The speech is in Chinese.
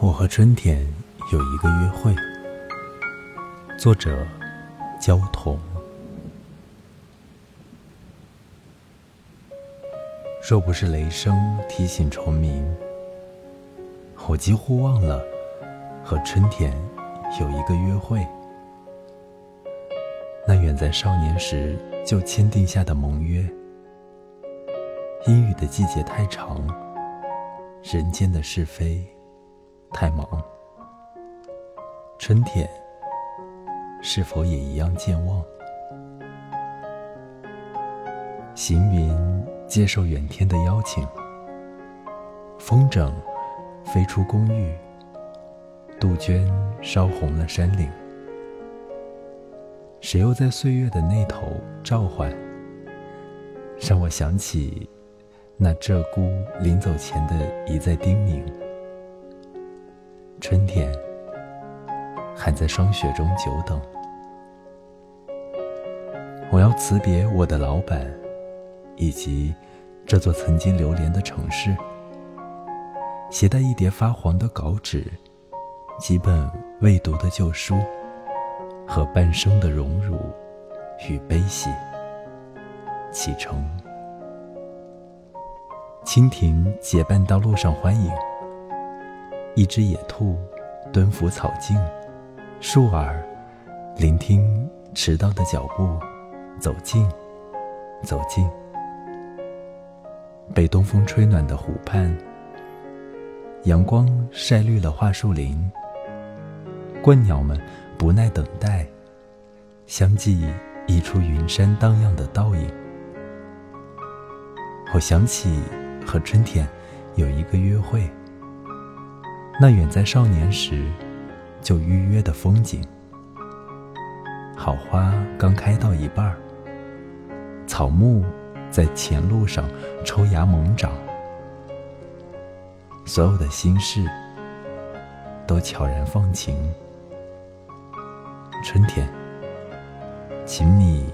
我和春天有一个约会。作者：焦桐。若不是雷声提醒虫鸣，我几乎忘了和春天有一个约会。那远在少年时就签订下的盟约。阴雨的季节太长，人间的是非。太忙，春天是否也一样健忘？行云接受远天的邀请，风筝飞出公寓，杜鹃烧红了山岭。谁又在岁月的那头召唤？让我想起那鹧鸪临走前的一再叮咛。春天还在霜雪中久等。我要辞别我的老板，以及这座曾经流连的城市。携带一叠发黄的稿纸，几本未读的旧书，和半生的荣辱与悲喜，启程。蜻蜓结伴到路上欢迎。一只野兔蹲伏草径，树儿聆听迟到的脚步，走近，走近。被东风吹暖的湖畔，阳光晒绿了桦树林。鹳鸟们不耐等待，相继溢出云山荡漾的倒影。我想起和春天有一个约会。那远在少年时就预约的风景，好花刚开到一半儿，草木在前路上抽芽猛长，所有的心事都悄然放晴。春天，请你。